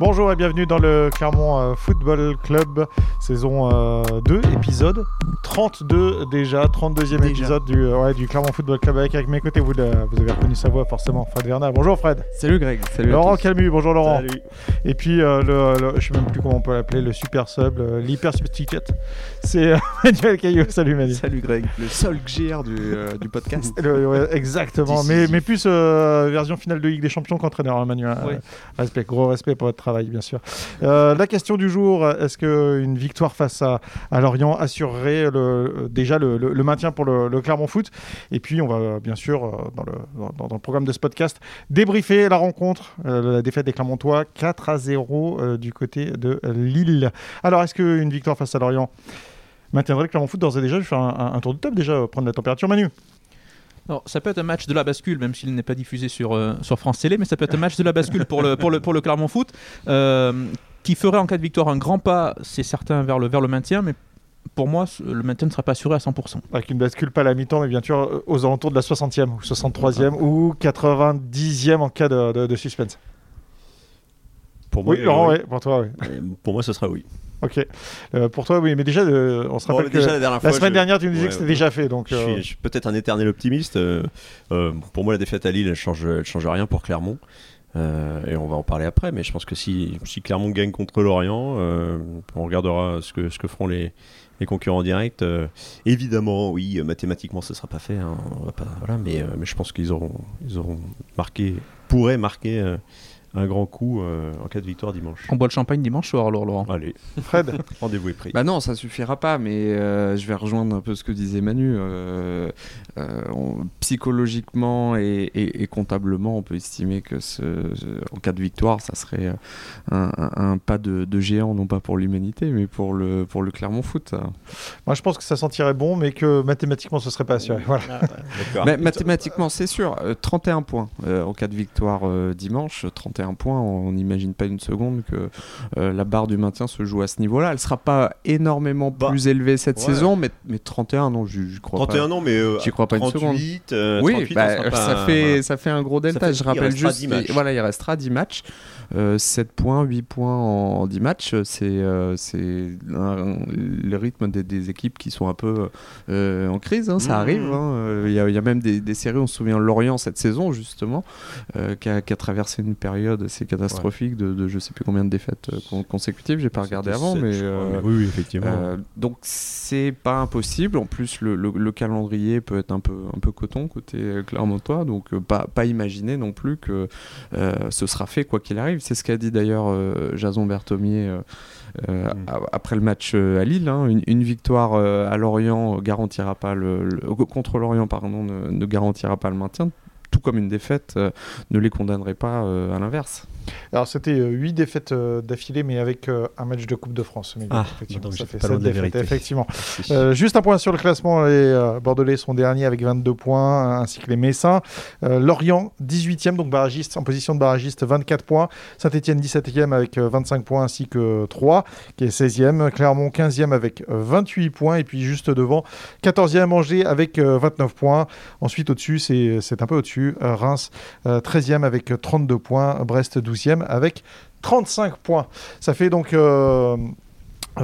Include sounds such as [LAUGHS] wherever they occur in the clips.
Bonjour et bienvenue dans le Clermont euh, Football Club, saison 2, euh, épisode 32 déjà, 32e épisode du, euh, ouais, du Clermont Football Club avec, avec mes côtés, vous, vous avez reconnu sa voix forcément, Fred Werner. Bonjour Fred. Salut Greg. Salut Laurent Calmu, bonjour Laurent. Salut. Et puis, le, le, je sais même plus comment on peut l'appeler, le super sub, l'hyper substitute, c'est [LAUGHS] Manuel Caillot. Salut Manuel. Salut Greg, le seul GR du, du podcast. ouais, exactement, mais, mais, plus version finale de Ligue des Champions qu'entraîneur, hein, Manuel. respect, gros respect pour votre Euh, la question du jour, est-ce qu'une victoire face à, Lorient assurerait déjà le, maintien pour le, Clermont Foot? Et puis, on va bien sûr, euh, dans le, programme de ce podcast, débriefer la rencontre, euh, la défaite des Clermontois, 4 à 0 du côté de Lille. Alors, est-ce qu'une victoire face à Lorient maintiendrait le Clermont Foot d'ores et déjà? Je vais un, un tour de top déjà, prendre la température, Manu? Ça peut être un match de la bascule, même s'il n'est pas diffusé sur, euh, sur France Télé, mais ça peut être un match de la bascule pour le, pour le, pour le Clermont Foot, euh, qui ferait en cas de victoire un grand pas, c'est certain, vers le, vers le maintien, mais pour moi, le maintien ne sera pas assuré à 100%. Avec une bascule pas à la mi-temps, mais bien sûr euh, aux alentours de la 60e, ou 63e, ou 90e en cas de, de, suspense. Pour moi, oui, Laurent, oui. pour toi, oui. Pour moi, ce sera oui. Ok. Euh, pour toi, oui, mais déjà, euh, on se rappelle que la, semaine dernière, tu nous disais que c'était déjà fait. Donc, je suis, euh, peut-être un éternel optimiste. pour moi, la défaite à Lille, elle change, elle change rien pour Clermont. et on va en parler après, mais je pense que si, si Clermont gagne contre Lorient, on regardera ce que, ce que feront les, les concurrents directs. évidemment, oui, mathématiquement, ce ne sera pas fait. Hein, on va pas, voilà, mais, mais je pense qu'ils auront, ils auront marqué, pourraient marquer un grand coup euh, en cas de victoire dimanche. On boit le champagne dimanche soir alors Laurent Allez, Fred, [LAUGHS] rendez-vous est pris. Bah non, ça suffira pas, mais euh, je vais rejoindre un peu ce que disait Manu. Euh, psychologiquement et, comptablement, on peut estimer que ce, en cas de victoire, ça serait un, pas de, géant, non pas pour l'humanité, mais pour le, pour le Clermont Foot. Moi, je pense que ça sentirait bon, mais que mathématiquement, ce serait pas assuré. Voilà. Ah, mais, mathématiquement, c'est sûr. 31 points en cas de victoire dimanche. 31 un points, on n'imagine pas une seconde que euh, la barre du maintien se joue à ce niveau-là. Elle sera pas énormément bah, plus élevée cette saison, mais, mais 31, non, je crois 31, pas. non, mais euh, j'y crois pas une seconde. Euh, oui, bah, ça, fait, ça fait un gros delta. je rappelle juste, voilà, il restera 10 matchs. 7 euh, points, 8 points en, 10 matchs, c'est le rythme des, équipes qui sont un peu en crise, hein, ça mmh. arrive. Hein. Il y, a même des, séries, on se souvient Lorient cette saison justement, qui a, traversé une période assez catastrophique de, de, je sais plus combien de défaites consécutives, j'ai pas regardé avant, mais, oui, effectivement. donc c'est pas impossible. En plus, le, calendrier peut être un peu, un peu coton côté Clermontois, donc pas, pas imaginer non plus que ce sera fait quoi qu'il arrive. C'est ce qu'a dit d'ailleurs euh, Jason Berthomier euh, euh, mm. après le match à Lille. Hein. Une, victoire à Lorient garantira pas le, contre Lorient pardon ne, garantira pas le maintien tout comme une défaite ne les condamnerait pas à l'inverse. Alors, c'était 8 euh, défaites euh, d'affilée, mais avec euh, un match de Coupe de France. ah, effectivement, ça fait 7 défaites, effectivement. [LAUGHS] juste un point sur le classement les Bordelais sont derniers avec 22 points, ainsi que les Messins. Lorient, 18e, donc barragiste, en position de barragiste, 24 points. Saint-Etienne, 17e avec 25 points, ainsi que 3, qui est 16e. Clermont, 15e avec 28 points. Et puis, juste devant, 14e Angers avec 29 points. Ensuite, au-dessus, c'est un peu au-dessus. Reims, 13e avec 32 points. Brest, 12 avec 35 points. Ça fait donc euh,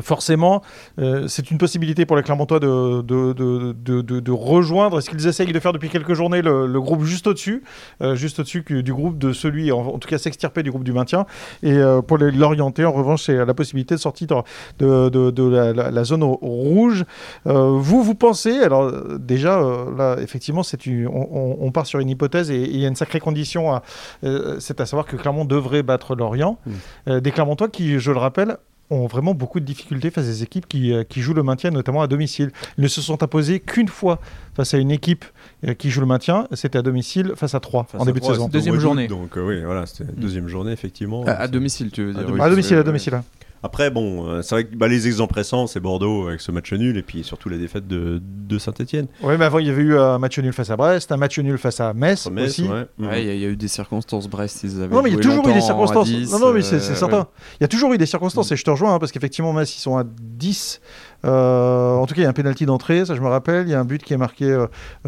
forcément, euh, c'est une possibilité pour les Clermontois de, de, de, de, rejoindre, ce qu'ils essayent de faire depuis quelques journées, le, groupe juste au-dessus, euh, juste au-dessus du groupe de celui, en, tout cas s'extirper du groupe du maintien. Et euh, pour l'orienter, en revanche, c'est la possibilité de sortir de, la, zone rouge. vous, vous pensez, alors déjà, là, effectivement, on, on, part sur une hypothèse et il y a une sacrée condition, c'est à savoir que Clermont devrait battre Lorient. Mmh. des Clermontois qui, je le rappelle, ont vraiment beaucoup de difficultés face à des équipes qui, euh, qui, jouent le maintien, notamment à domicile. Ils ne se sont imposés qu'une fois face à une équipe euh, qui joue le maintien, c'était à domicile face à 3 en début de saison. Deuxième journée. Donc euh, oui, voilà, c'était deuxième journée, effectivement. À, domicile, tu veux dire. À, domicile, à domicile. Après, bon, euh, c'est vrai que bah, les exemples récents, c'est Bordeaux avec ce match nul et puis surtout la défaite de, de Saint-Etienne. Oui, mais avant, il y avait eu un match nul face à Brest, un match nul face à Metz, aussi. Mm. Ouais, il y, a eu des circonstances. Brest, ils avaient. Non, mais il y a toujours eu des circonstances. 10, non, non, mais c'est euh, certain. Il y a toujours eu des circonstances et je te rejoins hein, parce qu'effectivement, Metz, ils sont à 10. Euh, en tout cas, il y a un pénalty d'entrée, ça je me rappelle. Il y a un but qui est marqué euh,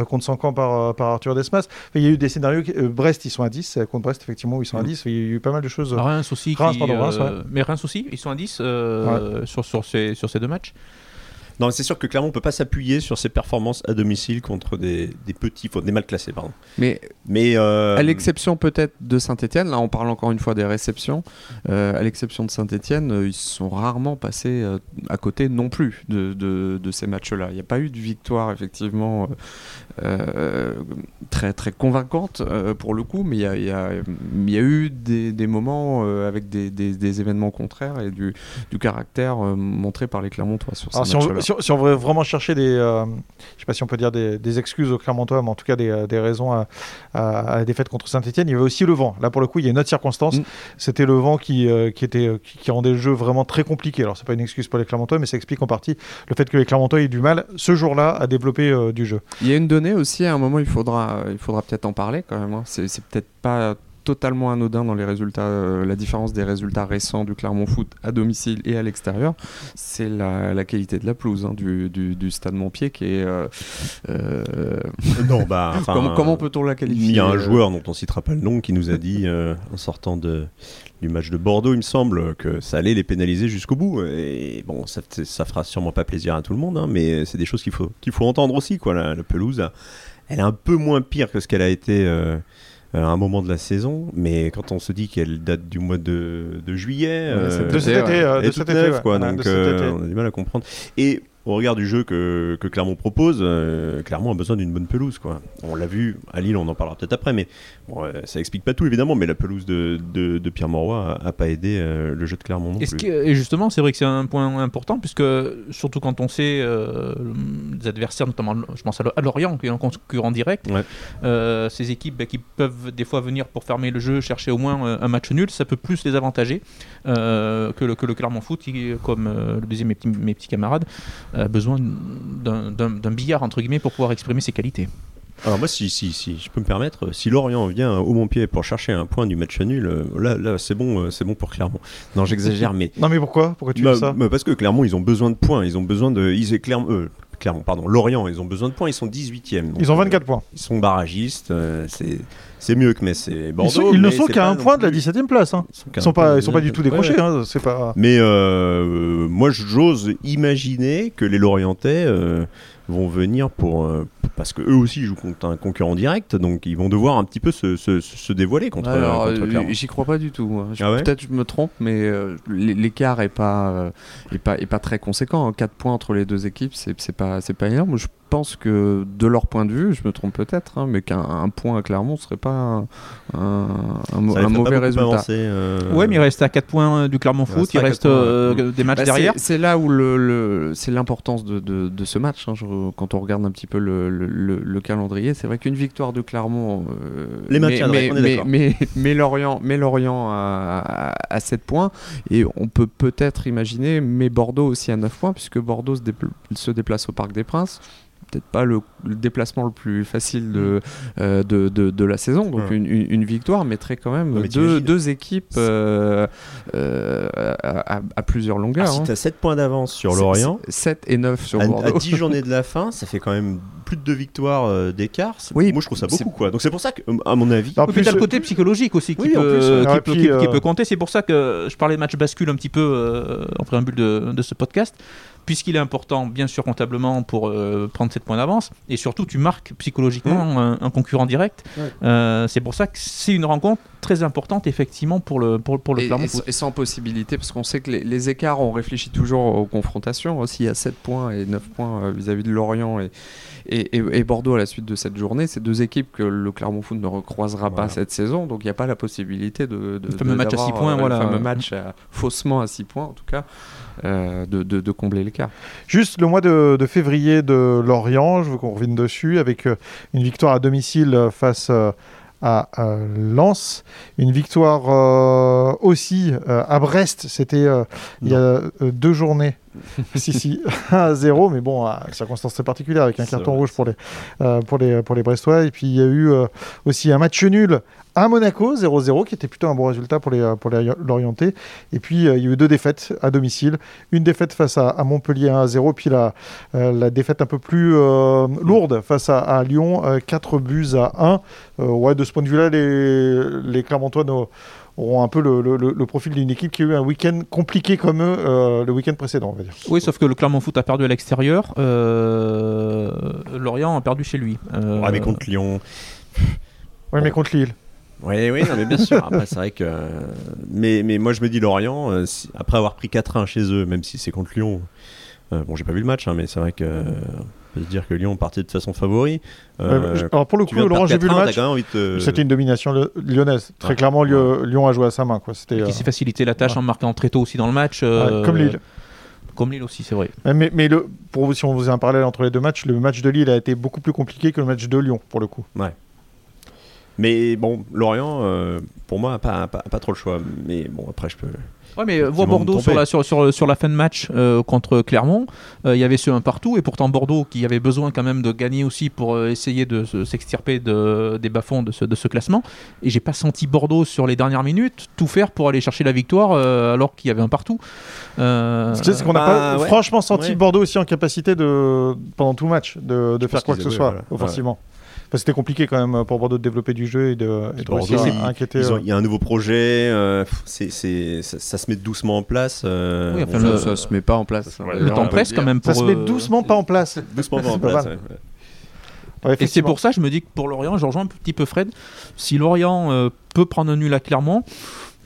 contre Sancan par, euh, par Arthur Desmas. il y a eu des scénarios. Brest, ils sont à 10. Contre Brest, effectivement, ils sont à 10. Mm. Il y a eu pas mal de choses. Reims aussi. Reims, qui, pardon, Reims, ouais. Mais Reims aussi, ils sont à 10 sur, sur, ces, sur ces deux matchs. Non, c'est sûr que clairement, on peut pas s'appuyer sur ses performances à domicile contre des, des petits, des mal classés, pardon. Mais, mais euh... à l'exception peut-être de Saint-Etienne, là on parle encore une fois des réceptions, euh, à l'exception de Saint-Etienne, euh, ils sont rarement passés à côté non plus de, de, de ces matchs-là. Il n'y a pas eu de victoire effectivement euh, très, très convaincante pour le coup, mais il y a, y, a, y a, eu des, des moments avec des, des, des, événements contraires et du, du caractère montré par les Clermontois sur ces matchs-là si, si, on veut vraiment chercher des, euh, je sais pas si on peut dire des, des, excuses aux Clermontois, mais en tout cas des, des raisons à, à, à, la défaite contre Saint-Etienne, il y avait aussi le vent. Là, pour le coup, il y a une autre circonstance. Mm. C'était le vent qui, euh, qui, était, qui, qui, rendait le jeu vraiment très compliqué. Alors, c'est pas une excuse pour les Clermontois, mais ça explique en partie le fait que les Clermontois aient du mal ce jour-là à développer euh, du jeu. Il y a une donnée aussi, à un moment, il faudra, il faudra peut-être en parler quand même. Hein. C'est peut-être pas totalement anodin dans les résultats, euh, la différence des résultats récents du Clermont Foot à domicile et à l'extérieur, c'est la, la, qualité de la pelouse hein, du, du, du, stade Montpied qui est. Euh, euh... Non, bah. [LAUGHS] comment, comment peut-on la qualifier Il y a un joueur dont on citera pas le nom qui nous a dit en sortant de du match de Bordeaux, il me semble, que ça allait les pénaliser jusqu'au bout. Et bon, ça, ça fera sûrement pas plaisir à tout le monde, hein, mais c'est des choses qu'il faut, qu'il faut entendre aussi. Quoi. La, la, pelouse, elle est un peu moins pire que ce qu'elle a été à un moment de la saison, mais quand on se dit qu'elle date du mois de, de juillet, euh, de cet été, euh, de cet été, ouais. quoi, donc euh, on a du mal à comprendre. Et au regard du jeu que, que Clermont propose, euh, Clermont a besoin d'une bonne pelouse. Quoi. On l'a vu à Lille, on en parlera peut-être après, mais bon, euh, ça explique pas tout évidemment. Mais la pelouse de, de, de Pierre Mauroy a, a, pas aidé euh, le jeu de Clermont non plus. Que, et justement, c'est vrai que c'est un point important, puisque surtout quand on sait euh, les adversaires, notamment je pense à Lorient, qui est un concurrent direct, ouais. ces équipes bah, qui peuvent des fois venir pour fermer le jeu, chercher au moins un match nul, ça peut plus les avantager que le, que, le, Clermont Foot, qui, comme le disaient mes petits, mes petits camarades, a besoin d'un billard entre guillemets pour pouvoir exprimer ses qualités. Alors moi, si, si, si je peux me permettre, si Lorient vient au Montpied pour chercher un point du match nul, là, là c'est bon, c'est bon pour Clermont. Non, j'exagère, [LAUGHS] mais... Non, mais pourquoi? Pourquoi tu bah, dis ça? bah Parce que Clermont, ils ont besoin de points, ils ont besoin de... Ils, Clermont, euh, Clermont, pardon, Lorient, ils ont besoin de points, ils sont 18e. ils ont 24 points. Ils sont barragistes, euh, c'est... C'est mieux que Metz et Bordeaux. Ils, sont, ils ne sont qu'à un point de la 17e place. Hein. Ils ne sont, pas, ils sont pas du tout décrochés. Ouais. Hein, c'est pas... Mais euh, moi, j'ose imaginer que les Lorientais euh, vont venir pour, euh, parce que eux aussi jouent contre un concurrent direct, donc ils vont devoir un petit peu se, se, se dévoiler contre. Alors, euh, J'y crois pas du tout. Hein. Ah ouais Peut-être je me trompe, mais euh, l'écart est pas, est pas, est pas très conséquent. 4 points entre les deux équipes, c'est pas, c'est pas énorme. Je pense que de leur point de vue, je me trompe peut-être, hein, mais qu'un point à Clermont serait pas un, un, un mauvais résultat. Euh... Ouais, mais il reste à 4 points du Clermont Foot, il reste euh, des matchs bah, derrière. C'est là où le, le c'est l'importance de, de, de, ce match. Hein, je, quand on regarde un petit peu le, le, le calendrier, c'est vrai qu'une victoire de Clermont, euh, les mais, est mais, mais, mais Lorient, mais Lorient à, à, à 7 points, et on peut peut-être imaginer, mais Bordeaux aussi à 9 points, puisque Bordeaux se, dépl se déplace au Parc des Princes peut-être pas le, le, déplacement le plus facile de, euh, de, de, de, la saison. Donc ouais. une, une, une, victoire mettrait quand même mais deux, deux, équipes euh, euh, à, à, plusieurs longueurs. Ah, si hein. tu as 7 points d'avance sur Lorient, 7 et 9 sur à, Bordeaux. À 10 journées de la [LAUGHS] fin, ça fait quand même plus de deux victoires euh, d'écart. Oui, moi je trouve ça beaucoup. Quoi. Donc c'est pour ça que, à mon avis. En plus, tu as le côté psychologique aussi qui, oui, peut, plus, qui, peut, puis, qui, qui peut compter. C'est pour ça que je parlais de match bascule un petit peu euh, en préambule de, de ce podcast puisqu'il est important, bien sûr, comptablement pour euh, prendre 7 points d'avance, et surtout, tu marques psychologiquement mmh. un, un, concurrent direct. Ouais. Euh, c'est pour ça que c'est une rencontre très importante, effectivement, pour le, pour, pour le et, Clermont. Et, et, sans possibilité, parce qu'on sait que les, les, écarts, on réfléchit toujours aux confrontations. S'il y a 7 points et 9 points vis-à-vis -vis de Lorient et, et, et, Bordeaux à la suite de cette journée, c'est deux équipes que le Clermont Foot ne recroisera voilà. pas cette saison, donc il n'y a pas la possibilité de. de le fameux match à 6 points, euh, voilà. Le fameux match à, faussement à 6 points, en tout cas. Euh, de, de, de, combler l'écart. Juste le mois de, de, février de Lorient, je veux qu'on revienne dessus, avec euh, une victoire à domicile face euh, à Lens, une victoire aussi à Brest. C'était il y a deux journées. [LAUGHS] si, si, [LAUGHS] 1 0, mais bon, circonstance très particulière avec un carton rouge pour les, pour, les, pour les Brestois. Et puis il y a eu aussi un match nul à Monaco, 0-0, qui était plutôt un bon résultat pour les, pour les l'Orienté. Et puis, euh, il y a eu deux défaites à domicile. Une défaite face à, Montpellier 1-0, puis la, euh, la défaite un peu plus euh, lourde face à, Lyon, 4 buts à 1. ouais, de ce point de vue-là, les, les Clermontois auront un peu le, le, profil d'une équipe qui a eu un week-end compliqué comme eux le week-end précédent, on va dire. Oui, sauf que le Clermont Foot a perdu à l'extérieur. Lorient a perdu chez lui. Ouais, mais contre Lyon. [LAUGHS] Oui, mais contre Lille. Oui, oui, mais bien sûr. Après, c'est vrai que. Mais, mais moi, je me dis Lorient, euh, après avoir pris 4-1 chez eux, même si c'est contre Lyon. Euh, bon, j'ai pas vu le match, hein, mais c'est vrai que. On peut se dire que Lyon partait de façon favori. Euh, alors pour le coup, Laurent, j'ai vu le match. C'était une domination lyonnaise. Très clairement, Lyon a joué à sa main. Quoi. C'était, qui s'est facilité la tâche en marquant très tôt aussi dans le match. comme Lille. Comme Lille aussi, c'est vrai. Mais, mais le, pour, si on vous a un parallèle entre les deux matchs, le match de Lille a été beaucoup plus compliqué que le match de Lyon, pour le coup. Ouais. Mais bon, Lorient, euh, pour moi, pas, pas, pas, trop le choix. Mais bon, après, je peux. Ouais, mais vois Bordeaux sur la, sur, sur, sur, la fin de match euh, contre Clermont, euh, il y avait ce un partout, et pourtant Bordeaux, qui avait besoin quand même de gagner aussi pour essayer de s'extirper de, des bas-fonds de ce, de ce classement. Et j'ai pas senti Bordeaux sur les dernières minutes tout faire pour aller chercher la victoire alors qu'il y avait un partout. C'est qu'on n'a pas bah, franchement senti Bordeaux aussi en capacité de, pendant tout le match de, de faire quoi que ce soit, offensivement c'était compliqué quand même pour Bordeaux de développer du jeu et de, et de inquiéter. Euh. Il y a un nouveau projet, euh, c'est, ça, se met doucement en place. Euh, oui, enfin, ça, se met pas en place. le temps presse quand même. Pour ça se met doucement pas en place. [LAUGHS] doucement pas en place. et c'est pour ça, je me dis que pour Lorient, je rejoins un petit peu Fred. Si Lorient peut prendre un nul à Clermont,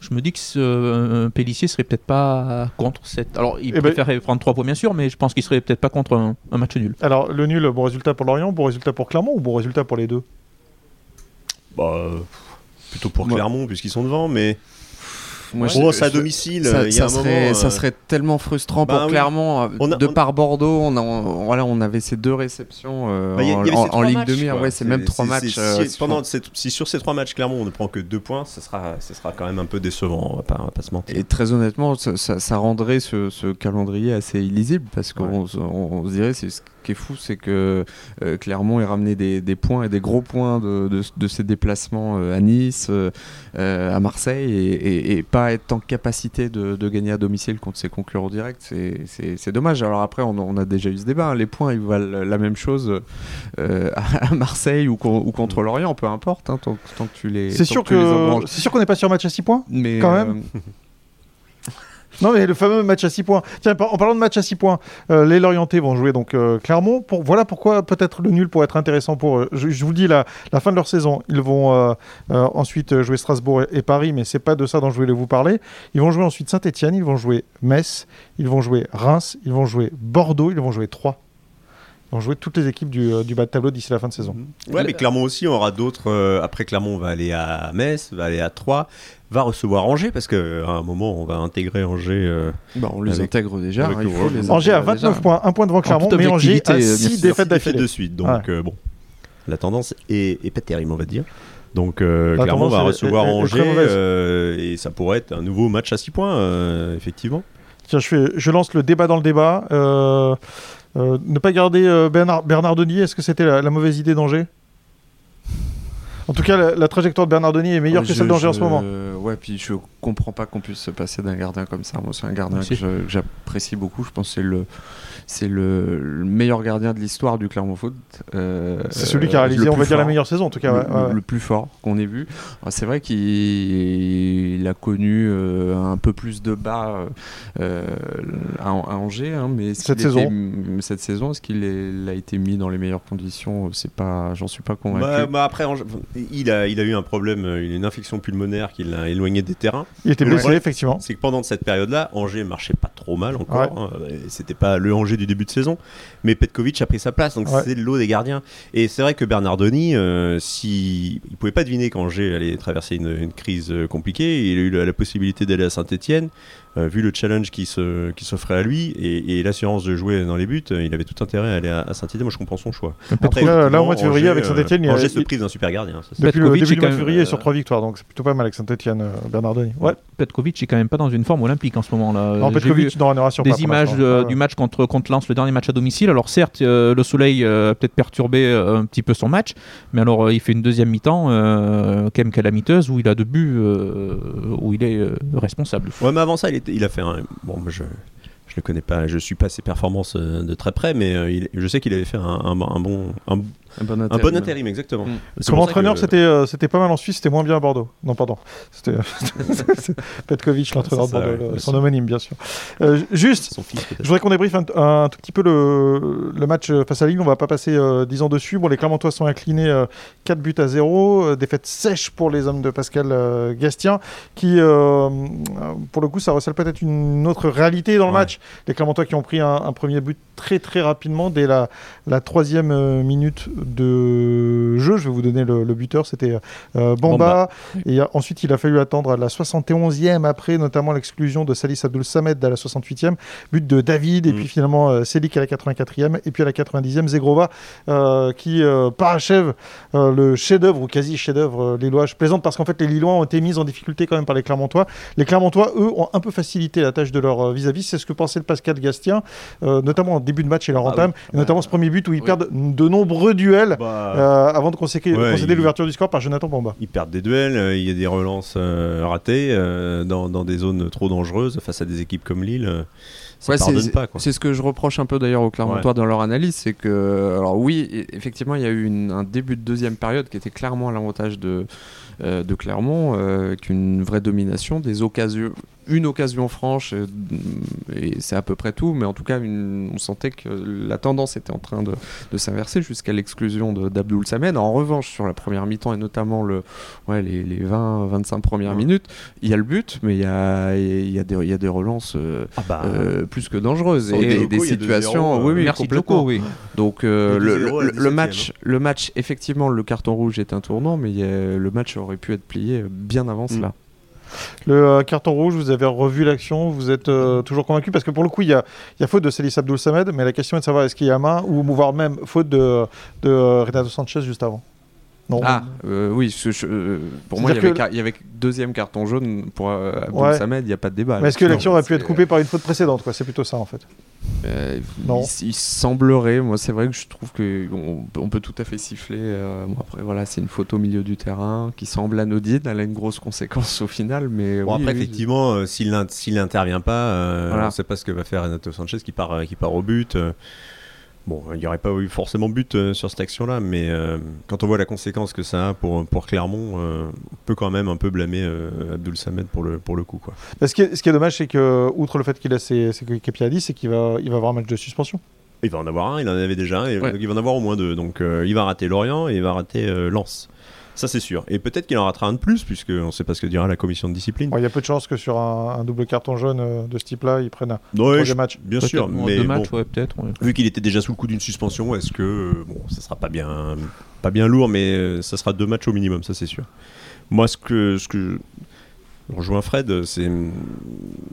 je me dis que ce, euh, Pellissier serait peut-être pas contre cette. Alors, il eh ben- préférerait prendre 3 points, bien sûr, mais je pense qu'il serait peut-être pas contre un, match nul. Alors, le nul, bon résultat pour Lorient, bon résultat pour Clermont ou bon résultat pour les deux? Bah, plutôt pour Clermont, puisqu'ils sont devant, mais. Moi, oh, à domicile. Ça, il y a serait, ça, euh, serait, tellement frustrant bah pour Clermont. Euh, de par Bordeaux, on, a, voilà, on avait ces deux réceptions en, Ligue de Mire. Ouais, c'est même trois matchs. Si, pendant si sur ces trois matchs, Clermont, on ne prend que deux points, ce sera, ce sera quand même un peu décevant. On va pas, va pas se mentir. Et très honnêtement, ça, rendrait ce, calendrier assez illisible parce qu'on on, se dirait, c'est qui est fou, c'est que euh, Clermont ait ramené des, des, points et des gros points de, de, de ses déplacements euh, à Nice, euh, à Marseille, et, et, pas être en capacité de, de, gagner à domicile contre ses concurrents directs. C'est dommage. Alors après, on, on, a déjà eu ce débat. Hein. Les points, ils valent la même chose à Marseille ou, ou, contre Lorient, peu importe, hein, tant, tant, que tu les. C'est sûr qu'on n'est pas sur match à 6 points, mais quand même. [LAUGHS] Non, mais le fameux match à 6 points. Tiens, en parlant de match à 6 points, euh, les Lorientais vont jouer donc euh, Clermont. Pour, voilà pourquoi peut-être le nul pourrait être intéressant pour eux. Je, vous dis, la, la, fin de leur saison, ils vont euh, ensuite jouer Strasbourg et, Paris, mais c'est pas de ça dont je voulais vous parler. Ils vont jouer ensuite Saint-Etienne, ils vont jouer Metz, ils vont jouer Reims, ils vont jouer Bordeaux, ils vont jouer Troyes. Ils vont jouer toutes les équipes du, du bas de tableau d'ici la fin de saison. Ouais, mais Clermont aussi, on aura d'autres. après Clermont, on va aller à Metz, va aller à Troyes va recevoir Angers parce qu'à un moment on va intégrer Angers. Euh, bah, on les intègre déjà. Hein, Angers a 29 points, un point devant Clermont, mais Angers a 6 défaites d'affilée de suite. Donc euh, bon, la tendance est, est, pas terrible, on va dire. Donc euh, Clermont va recevoir Angers et ça pourrait être un nouveau match à 6 points, effectivement. Tiens, je, fais, je lance le débat dans le débat. ne pas garder Bernard, Bernard Denis, est-ce que c'était la, la mauvaise idée d'Angers? En tout cas, la, trajectoire de Bernardoni est meilleure que celle d'Angers en ce moment. Ouais, puis je comprends pas qu'on puisse se passer d'un gardien comme ça. Moi, c'est un gardien que j'apprécie beaucoup. Je pense que c'est le, c'est le, meilleur gardien de l'histoire du Clermont Foot. Euh, c'est celui qui a réalisé, on va dire, la meilleure saison en tout cas. Le, plus fort qu'on ait vu. C'est vrai qu'il a connu euh, un peu plus de bas euh, à, Angers, hein, mais cette saison, cette saison, est-ce qu'il a été mis dans les meilleures conditions? C'est pas, j'en suis pas convaincu. Bah, bah après, il a, il a eu un problème, une infection pulmonaire qui l'a éloigné des terrains. Il était blessé, effectivement. C'est que pendant cette période-là, Angers marchait pas trop mal encore. Hein. C'était pas le Angers du début de saison, mais Petkovic a pris sa place, donc c'est de l'eau des gardiens. Et c'est vrai que Bernardoni, euh, si il pouvait pas deviner qu'Angers allait traverser une, crise euh, compliquée, il a eu la, possibilité d'aller à Saint-Etienne. Euh, vu le challenge qui se qui s'offrait à lui et, l'assurance de jouer dans les buts, il avait tout intérêt à aller à, Saint-Etienne. Moi, je comprends son choix. Après, là, au mois de février avec Saint-Etienne, Angers se prive d'un super gardien. Depuis le début du mois de février sur trois victoires, donc c'est plutôt pas mal avec Saint-Etienne. Bernardoni. Ouais. Petkovic est quand même pas dans une forme olympique en ce moment-là. Non, Petkovic n'en aura sur Des images du match contre, contre Lens, le dernier match à domicile. Alors certes, le soleil a peut-être perturbé un petit peu son match, mais alors il fait une deuxième mi-temps quand même calamiteuse où il a deux buts où il est responsable. Ouais, mais avant ça, il, il a fait un. Bon, je, je ne connais pas, je suis pas ses performances de très près, mais je sais qu'il avait fait un, bon, un bon intérim. Un bon intérim, exactement. Mm. Comme entraîneur, que... c'était euh, c'était pas mal en Suisse, c'était moins bien à Bordeaux. Non, pardon. [LAUGHS] C'était [LAUGHS] Petkovic, l'entraîneur de Bordeaux, son homonyme, bien sûr. Euh, juste, son fils, je voudrais qu'on débriefe un, un, tout petit peu le, le, match face à Lille. On va pas passer euh, 10 ans dessus. Bon, les Clermontois sont inclinés 4 euh, buts à 0. Euh, défaite sèche pour les hommes de Pascal Gastien, qui, pour le coup, ça recèle peut-être une autre réalité dans le ouais. match. Les Clermontois qui ont pris un, un, premier but très très rapidement dès la, la troisième minute de jeu. Je vais vous donner le, le buteur, c'était euh, Bamba. Bamba. Et ensuite, il a fallu attendre à la 71e après, notamment l'exclusion de Salis Abdul Samed à la 68e, but de David, et mm. puis finalement euh, Selik à la 84e, et puis à la 90e, Zegrova euh, qui euh, parachève euh, le chef-d'œuvre ou quasi chef-d'œuvre lillois. Je plaisante parce qu'en fait, les Lillois ont été mis en difficulté quand même par les Clermontois. Les Clermontois, eux, ont un peu facilité la tâche de leur vis-à-vis. C'est ce que pensait le Pascal Gastien, notamment en début de match et leur entame, ah oui. et notamment ce premier but où ils oui. perdent de nombreux duels bah, euh, avant de concéder, ouais, concéder l'ouverture du score par Jonathan Bamba. Ils perdent des duels, euh, il y a des relances euh, ratées euh, dans, dans, des zones trop dangereuses face à des équipes comme Lille. Ouais, c'est ce que je reproche un peu d'ailleurs aux Clermontois ouais. dans leur analyse, c'est que, alors oui, effectivement, il y a eu une, un début de deuxième période qui était clairement à l'avantage de, euh, de Clermont, euh, avec une vraie domination, des occasions, une occasion franche, et, et c'est à peu près tout, mais en tout cas, une, on sentait que la tendance était en train de, de s'inverser jusqu'à l'exclusion d'Abdoul Samed. En revanche, sur la première mi-temps, et notamment le, ouais, les, les 20-25 premières ouais. minutes, il y a le but, mais il y a, il y a, des, il y a des relances euh, ah bah, euh, plus que dangereuses et, et des situations. oui, oui, Merci complètement. oui. Donc euh, le, le, le, match, le match, effectivement, le carton rouge est un tournant, mais le match aurait pu être plié bien avant cela. Mm. Le euh, carton rouge, vous avez revu l'action, vous êtes euh, toujours convaincu? Parce que pour le coup, il y a, y a, faute de Célis Abdoul Samed, mais la question est de savoir est-ce qu'il y a main ou voire même faute de, de Renato Sanchez juste avant. Non. Ah, euh, oui, je, je, pour moi, il y, avait, il y, avait, deuxième carton jaune pour euh, Abdoul ouais. Samed, il n'y a pas de débat. Mais est-ce que l'action aurait pu être coupée par une faute précédente C'est plutôt ça, en fait. Euh, non. Il, il, semblerait, moi c'est vrai que je trouve qu'on on peut tout à fait siffler. Euh, bon, après voilà, c'est une photo au milieu du terrain qui semble anodine, elle a une grosse conséquence au final. Mais bon, oui, après, oui, effectivement, euh, s'il n'intervient pas, voilà. on ne sait pas ce que va faire Renato Sanchez qui part, qui part au but. Bon, il n'y aurait pas eu forcément but euh, sur cette action-là, mais euh, quand on voit la conséquence que ça a pour, pour Clermont, euh, on peut quand même un peu blâmer euh, Abdul Samed pour le, pour le coup. Quoi. Ce, qui est, ce qui est dommage, c'est que, outre le fait qu'il a ses, ses coéquipiers à 10, c'est qu'il va, il va avoir un match de suspension. Il va en avoir un, il en avait déjà un, et ouais. il va en avoir au moins deux. Donc il va rater Lorient et il va rater Lens. Ça, c'est sûr. Et peut-être qu'il en ratera un de plus, puisqu'on ne sait pas ce que dira la commission de discipline. Il bon, y a peu de chances que sur un, un double carton jaune euh, de ce type-là, ils prennent un ouais, match. Bien sûr, mais deux bon, matchs, ouais, peut-être. Ouais. Vu qu'il était déjà sous le coup d'une suspension, est-ce que euh, bon, ça sera pas bien, pas bien lourd, mais euh, ça sera deux matchs au minimum, ça c'est sûr. Moi, ce que, ce que je rejoins Fred, c'est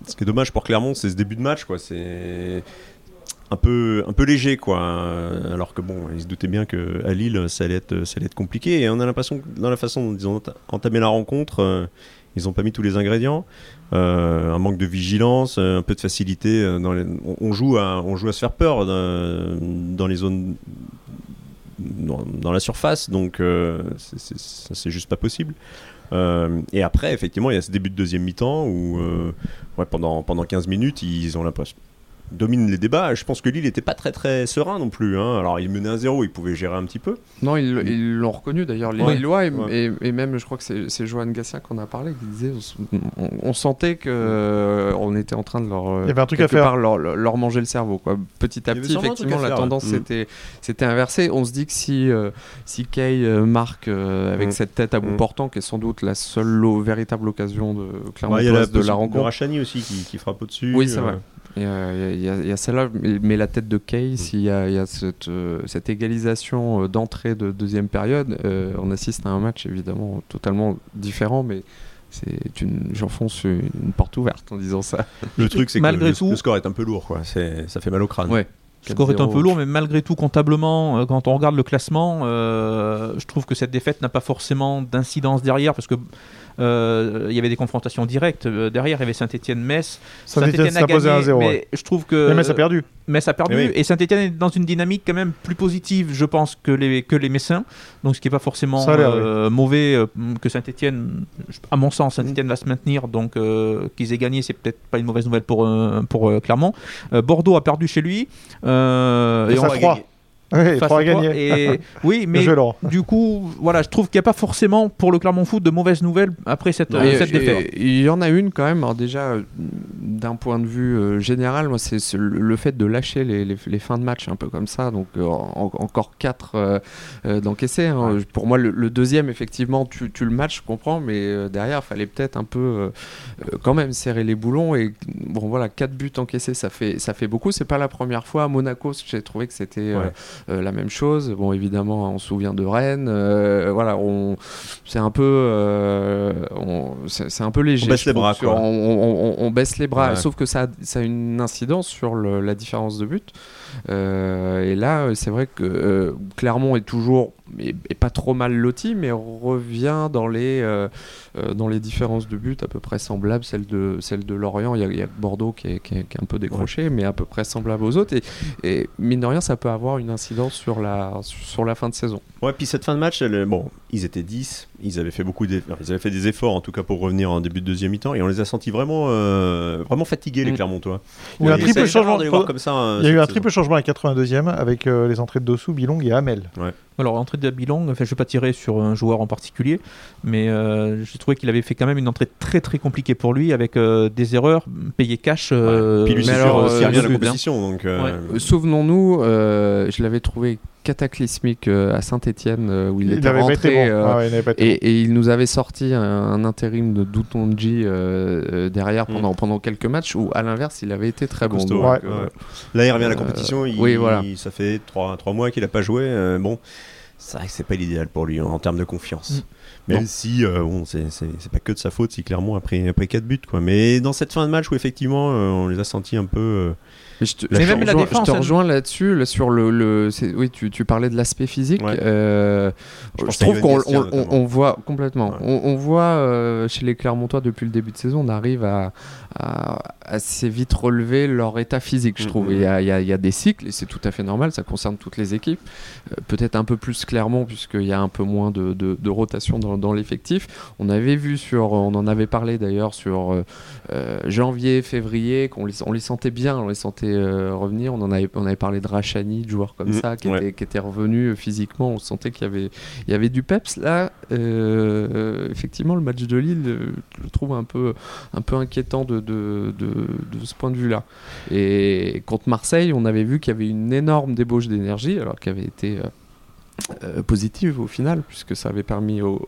ce qui est dommage pour Clermont, c'est ce début de match, quoi. C'est un peu, un peu léger, quoi. Alors que bon, ils se doutaient bien qu'à Lille, ça allait, être, ça allait être compliqué. Et on a l'impression que dans la façon dont ils ont entamé la rencontre, euh, ils n'ont pas mis tous les ingrédients. Euh, un manque de vigilance, un peu de facilité. On, joue à, on joue à se faire peur dans, les zones. Dans, la surface, donc euh, c'est juste pas possible. Euh, et après, effectivement, il y a ce début de deuxième mi-temps où, euh, pendant, pendant 15 minutes, ils ont l'impression domine les débats. Je pense que Lille n'était pas très très serein non plus. Hein. Alors il menait un zéro, il pouvait gérer un petit peu. Non, ils l'ont reconnu d'ailleurs, les ouais. Lillois, et, ouais. et, et, même je crois que c'est Johan Gatien qu'on a parlé, qui disait on, on sentait qu'on euh, on était en train de leur, il y avait un truc à faire. Part, leur, leur, manger le cerveau. Quoi. Petit à petit, effectivement, la tendance mmh. s'était inversée. On se dit que si, euh, si Kay euh, marque euh, avec mmh. cette tête à bout mmh. portant, qui est sans doute la seule véritable occasion de, clairement, ouais, la de la rencontre. Rachani aussi qui, qui frappe au-dessus. Oui, c'est vrai. Il y a, y a, y a celle-là, mais la tête de Case, il y a, y a cette, euh, cette, égalisation euh, d'entrée de deuxième période. Euh, on assiste à un match évidemment totalement différent, mais c'est une j'enfonce une porte ouverte en disant ça. Le [LAUGHS] truc c'est que malgré le, tout, le score est un peu lourd quoi, ça fait mal au crâne. Ouais. Le score est un peu lourd, mais malgré tout, comptablement, quand on regarde le classement, euh, je trouve que cette défaite n'a pas forcément d'incidence derrière, parce que il y avait des confrontations directes. derrière, il y avait Saint-Etienne-Metz. Saint-Etienne a gagné, mais je trouve que. Metz a perdu. Metz a perdu. Eh et, Saint-Etienne est dans une dynamique quand même plus positive, je pense, que les, que les Messins. Donc, ce qui n'est pas forcément mauvais que Saint-Etienne. À mon sens, Saint-Etienne va se maintenir. Donc, qu'ils aient gagné, c'est peut-être pas une mauvaise nouvelle pour, pour Clermont. Bordeaux a perdu chez lui. Euh, et, on va Oui, à Et, [LAUGHS] oui, mais du coup, voilà, je trouve qu'il n'y a pas forcément pour le Clermont Foot de mauvaises nouvelles après cette, cette défaite. Il y en a une quand même. Alors déjà, d'un point de vue euh, général, moi, c'est le fait de lâcher les, les, fins de match un peu comme ça. Donc euh, encore 4 euh, d'encaisser. Hein. Pour moi, le, deuxième, effectivement, tu, tu, le match, je comprends, mais derrière, il fallait peut-être un peu quand même serrer les boulons. Et bon, voilà, 4 buts encaissés, ça fait, ça fait beaucoup. C'est pas la première fois à Monaco, j'ai trouvé que c'était euh, la même chose. Bon, évidemment, on se souvient de Rennes. Euh, voilà, on, c'est un peu, euh, c'est, un peu léger. On baisse les bras. On, baisse les bras. Sauf que ça, ça a une incidence sur la différence de but. et là, c'est vrai que Clermont est toujours et, pas trop mal loti, mais revient dans les, euh, euh, dans les différences de but à peu près semblables, celle de, celle de Lorient. Il y, a, Bordeaux qui est, qui, est, un peu décroché, mais à peu près semblable aux autres. Et, et, mine de rien, ça peut avoir une incidence sur la, sur la fin de saison. Ouais, puis cette fin de match, bon, ils étaient 10, ils avaient fait beaucoup ils avaient fait des efforts en tout cas pour revenir en début de deuxième mi-temps, et on les a sentis vraiment, euh, vraiment fatigués, les mm. Clermontois. Il y a eu un triple changement. Comme ça, hein, il y a eu un triple changement à la 82e avec les entrées de Dossou, Bilong et Hamel. Ouais. Alors, l'entrée de Bilong, enfin, je ne vais pas tirer sur un joueur en particulier, mais euh, j'ai trouvé qu'il avait fait quand même une entrée très très compliquée pour lui avec euh, des erreurs payées cash. Euh, Puis lui, alors, c'est la compétition. Donc, Souvenons-nous, je l'avais trouvé cataclysmique à Saint-Etienne où il, était rentré ah et, il nous avait sorti un, intérim de Doutonji derrière mm. pendant, pendant quelques matchs où à l'inverse il avait été très bon. Là il revient à la compétition, il, oui, voilà. ça fait trois, trois mois qu'il n'a pas joué. bon, c'est vrai que c'est pas l'idéal pour lui en, termes de confiance. Mm. Même si, euh, bon, c'est pas que de sa faute si clairement après, après 4 buts. Quoi. Mais dans cette fin de match où effectivement euh, on les a sentis un peu. Euh, mais je te, je rejoins, là-dessus, là, sur le, le oui, tu, tu, parlais de l'aspect physique. je, trouve qu'on on, voit complètement. On, voit chez les Clermontois depuis le début de saison, on arrive à, assez vite relever leur état physique, je trouve. Mm-hmm. Il y, a, des cycles, et c'est tout à fait normal, ça concerne toutes les équipes. Euh, peut-être un peu plus clairement, puisqu'il y a un peu moins de, rotation dans, l'effectif. On avait vu sur, on en avait parlé d'ailleurs sur euh, euh, janvier, février, qu'on les, on les sentait bien, on les sentait revenir. On en avait, on avait parlé de Rachani, de joueurs comme mm-hmm. ça, qui, était, qui était revenu physiquement. On sentait qu'il y avait, il y avait du peps. Là, effectivement, le match de Lille, je le trouve un peu, un peu inquiétant de de, ce point de vue-là. Et contre Marseille, on avait vu qu'il y avait une énorme débauche d'énergie, alors qu'elle avait été euh, euh, positive au final, puisque ça avait permis au,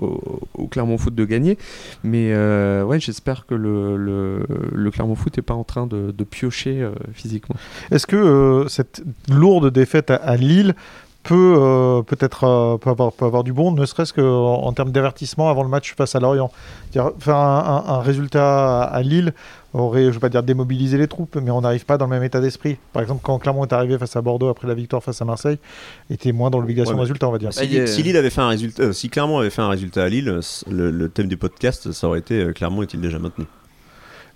Clermont Foot de gagner. Mais euh, ouais, j'espère que le, le, Clermont Foot n'est pas en train de, piocher physiquement. Est-ce que cette lourde défaite à Lille peut euh, peut-être euh, peut avoir, peut avoir du bon, ne serait-ce qu'en en, termes d'avertissement avant le match face à Lorient. Faire un, un, résultat à Lille aurait, je ne veux pas dire démobiliser les troupes, mais on n'arrive pas dans le même état d'esprit. Par exemple, quand Clermont est arrivé face à Bordeaux après la victoire face à Marseille, était moins dans l'obligation de résultat, on va dire. Si, Lille avait fait un résultat, euh, si Clermont avait fait un résultat à Lille, le, thème du podcast, ça aurait été Clermont est-il déjà maintenu?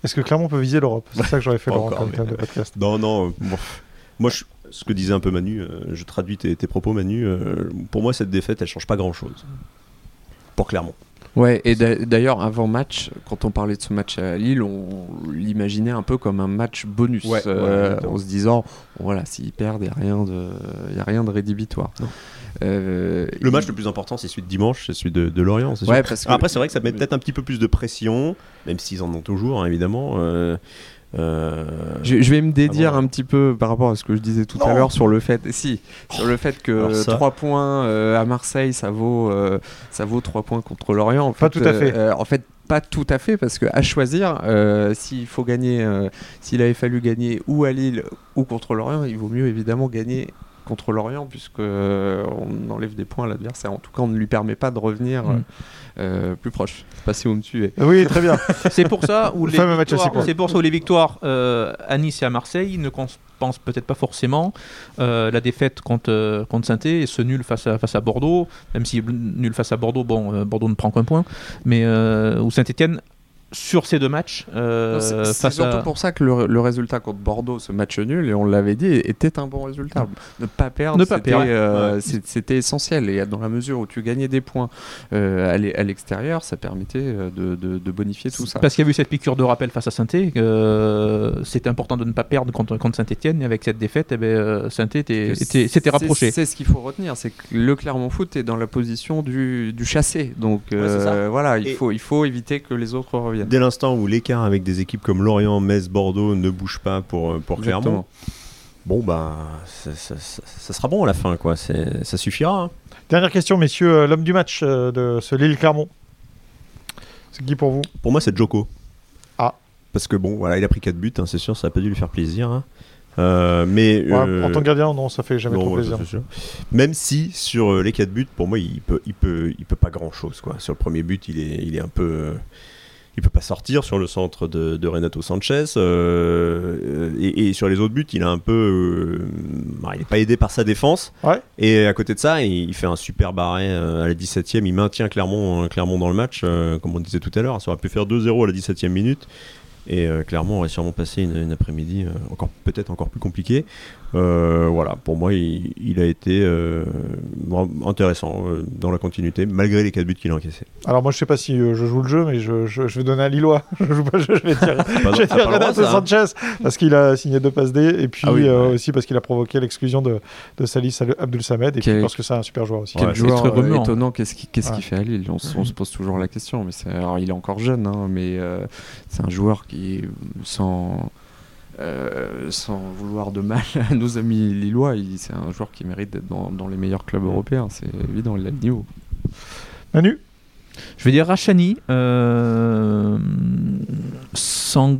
Est-ce que Clermont peut viser l'Europe? C'est ça que j'aurais fait Laurent, comme thème de podcast. Non, non. Moi, je, ce que disait un peu Manu, euh, je traduis tes, propos Manu, euh, pour moi cette défaite elle change pas grand chose. Pour Clermont. Ouais, et d'ailleurs, avant match, quand on parlait de ce match à Lille, on l'imaginait un peu comme un match bonus, euh, en se disant, voilà, s'ils perdent, il n'y a, rien de, y a rien de rédhibitoire. le match le plus important, c'est celui de dimanche, c'est celui de, Lorient. Après, c'est vrai que ça met peut-être un petit peu plus de pression, même s'ils en ont toujours, hein, évidemment. Euh, je, vais me dédire un petit peu par rapport à ce que je disais tout à l'heure sur le fait, si, sur le fait que 3 points euh, à Marseille, ça vaut, euh, ça vaut 3 points contre Lorient. En pas tout à fait. en fait, pas tout à fait parce que à choisir, s'il faut gagner, s'il avait fallu gagner ou à Lille ou contre Lorient, il vaut mieux évidemment gagner contre l'Orient, puisque on enlève des points à l'adversaire. En tout cas, on ne lui permet pas de revenir mm. Plus proche. Je sais pas si vous me suivez. Oui, très bien. [LAUGHS] c'est pour ça où les victoires, c'est pour ça où les victoires à Nice et à Marseille ne pense peut-être pas forcément la défaite contre, contre saint et ce nul face à, face à Bordeaux, même si nul face à Bordeaux, bon, Bordeaux ne prend qu'un point, mais où Saint-Etienne sur ces deux matchs. Euh, c'est surtout pour ça que le, résultat contre Bordeaux, ce match nul, et on l'avait dit, était un bon résultat. Ne pas perdre, euh, c'était essentiel. Et dans la mesure où tu gagnais des points euh, à l'extérieur, ça permettait de, bonifier tout ça. Parce qu'il y a eu cette piqûre de rappel face à saint c'était important de ne pas perdre contre, contre Saint-Etienne. Et avec cette défaite, eh ben, saint s'était rapproché. C'est ce qu'il faut retenir, c'est que le Clermont Foot est dans la position du, du chassé. Donc voilà, il, faut, il faut éviter que les autres reviennent dès l'instant où l'écart avec des équipes comme Lorient, Metz, Bordeaux ne bouge pas pour, euh, pour Clermont, bon, bah, ça, sera bon à la fin, quoi. Ça suffira. Hein. Dernière question, messieurs. Euh, l'homme du match euh, de ce Lille-Clermont, c'est qui pour vous? Pour moi, c'est Joko. Ah. Parce que bon, voilà, il a pris 4 buts, hein, c'est sûr, ça n'a pas dû lui faire plaisir. Hein. mais en tant que gardien, non, ça fait jamais trop plaisir. Même si sur les 4 buts, pour moi, il peut, il peut, il peut pas grand chose. Quoi. Sur le premier but, il est, il est un peu il peut pas sortir sur le centre de, Renato Sanchez euh, et, sur les autres buts il a un peu euh, bah, il n'est pas aidé par sa défense. Et à côté de ça il, fait un super arrêt euh, à la 17 e il maintient Clermont, Clermont dans le match comme on disait tout à l'heure. Ça aurait pu faire 2-0 à la 17 e minute. Et Clermont aurait sûrement passé une, après-midi encore peut-être encore plus compliquée euh, voilà, pour moi, il, a été euh, intéressant euh, dans la continuité, malgré les 4 buts qu'il a encaissés. Alors, moi, je sais pas si je joue le jeu, mais je, je, vais donner à Lillois. [LAUGHS] je, joue pas, je vais dire, je vais dire [LAUGHS] Renato hein. Sanchez, parce qu'il a signé deux passes D, et puis ah aussi parce qu'il a provoqué l'exclusion de, de Salis Abdul Samed, et puis parce que c'est un super joueur aussi. Quel joueur étonnant, qu'est-ce qu'il fait à Lille on, se pose toujours la question, mais alors, il est encore jeune, hein, mais c'est un joueur qui, sans euh, sans vouloir de mal à nos amis lillois, c'est un joueur qui mérite d'être dans, les meilleurs clubs européens, c'est évident, il a le niveau. Manu Je vais dire Rachani, euh, sans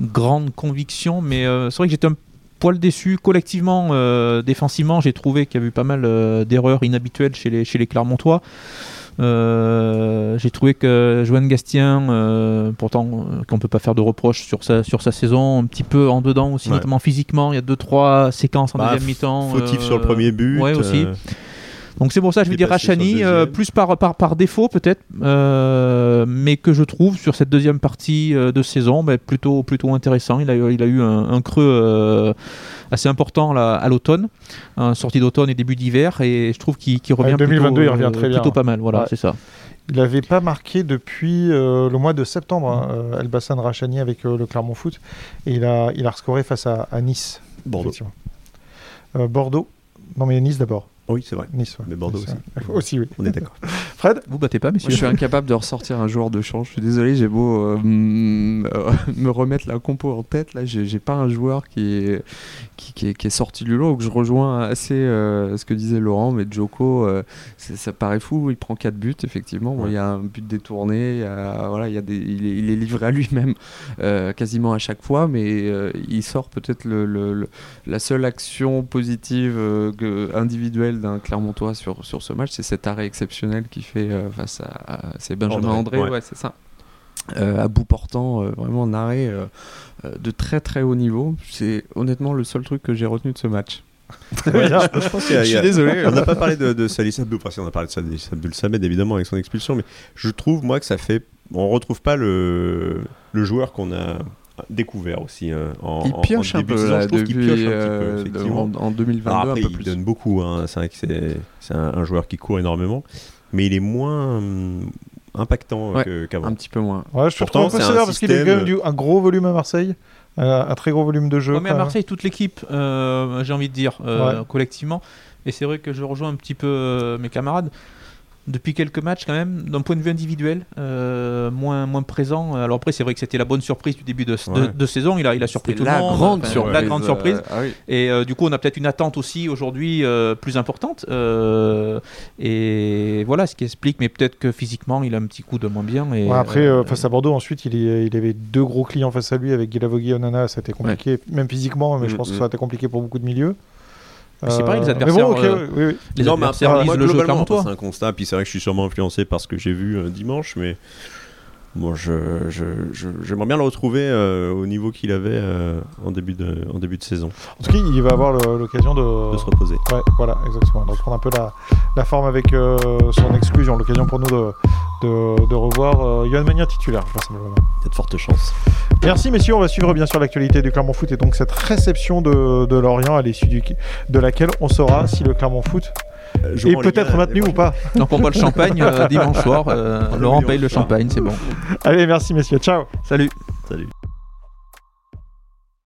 grande conviction, mais euh, c'est vrai que j'étais un poil déçu. Collectivement, défensivement, j'ai trouvé qu'il y a eu pas mal d'erreurs inhabituelles chez les, chez les Clermontois. Euh, j'ai trouvé que Joanne Gastien, euh, pourtant euh, qu'on peut pas faire de reproches sur sa, sur sa saison, un petit peu en dedans aussi, notamment physiquement. Il y a deux trois séquences en bah, deuxième mi-temps. Fautif sur le premier but. Ouais aussi. Donc c'est pour ça que je vais dire Rachani, plus par, par, par défaut peut-être, mais que je trouve sur cette deuxième partie de saison bah, plutôt, plutôt intéressant. Il a, il a eu un, un creux assez important à l'automne, sortie d'automne et début d'hiver, et je trouve qu'il revient 2022, plutôt, il revient très bien. plutôt pas mal. Voilà, c'est ça. Il n'avait pas marqué depuis euh, le mois de septembre, hein, euh, El Bassan Rachani avec euh, le Clermont Foot, et il a, il a rescoré face à, à Nice. Bordeaux. Bordeaux. Non mais Nice d'abord. Oui, c'est vrai. Nice, Mais Bordeaux aussi. aussi, oui. On est d'accord. [LAUGHS] Fred? Vous battez pas, monsieur Je suis incapable de ressortir un joueur de change. Je suis désolé, j'ai beau euh, [LAUGHS] me remettre la compo en tête. Là, j'ai pas un joueur qui est, qui, est, sorti du lot. Donc je rejoins assez euh, ce que disait Laurent. Mais Joko, euh, ça paraît fou. Il prend 4 buts, effectivement. il y a un but détourné. voilà, il, y a des, il, est, livré à lui-même quasiment à chaque fois. Mais il sort peut-être le, la seule action positive individuelle d'un Clermontois sur, sur ce match, c'est cet arrêt exceptionnel qu'il fait euh, face à, c'est Benjamin André, ouais, c'est ça. Euh, à bout portant, euh, vraiment un arrêt de très très haut niveau. C'est honnêtement le seul truc que j'ai retenu de ce match. [LAUGHS] [LAUGHS] je, suis désolé. On n'a pas parlé de, de Salis Abdou, on a parlé de Abdul Samed évidemment avec son expulsion, mais je trouve moi que ça fait. On retrouve pas le, le joueur qu'on a découvert aussi euh, en, il pioche un peu trouve pioche un petit peu euh. En, 2022 après, un peu il plus. donne beaucoup hein. c'est vrai que c'est un, joueur qui court énormément mais il est moins hum, impactant qu'avant un petit peu moins ouais, je Pourtant, c'est parce qu'il a quand même un gros volume à Marseille euh, un très gros volume de jeu mais à Marseille toute l'équipe j'ai envie de dire collectivement et c'est vrai que je rejoins un petit peu mes camarades depuis quelques matchs quand même, d'un point de vue individuel, euh, moins, moins présent. Alors après, c'est vrai que c'était la bonne surprise du début de, de, saison. Il a, il a surpris tout la le monde. Grande surprise, la grande surprise. Ah et euh, du coup, on a peut-être une attente aussi aujourd'hui euh, plus importante. et voilà ce qui explique, mais peut-être que physiquement, il a un petit coup de moins bien. Et, après, face à Bordeaux, ensuite, il, il, avait deux gros clients face à lui avec Guilavogui et Onana. Ça a été compliqué, même physiquement, mais je mm, pense que mm. ça a été compliqué pour beaucoup de milieux. C'est pareil, les adversaires. Bon, okay, oui, oui. Les non, adversaires le jeu C'est un constat, puis c'est vrai que je suis sûrement influencé par ce que j'ai vu dimanche, mais moi, je, j'aimerais bien le retrouver euh, au niveau qu'il avait euh, en, début de, en début de saison. En tout cas, il va avoir l'occasion de... de... se reposer. Ouais, voilà, exactement. Donc, prendre un peu la, la forme avec euh, son exclusion. L'occasion pour nous de, de, de revoir Yohan Mania titulaire. Il y a de fortes chances. Merci, messieurs. On va suivre bien sûr l'actualité du Clermont Foot et donc cette réception de, de Lorient à l'issue de laquelle on saura si le Clermont Foot et peut-être maintenu ou pas. Donc on boit le champagne euh, [LAUGHS] dimanche soir. Euh, Laurent paye le champagne, c'est bon. Allez, merci messieurs. Ciao. Salut. Salut.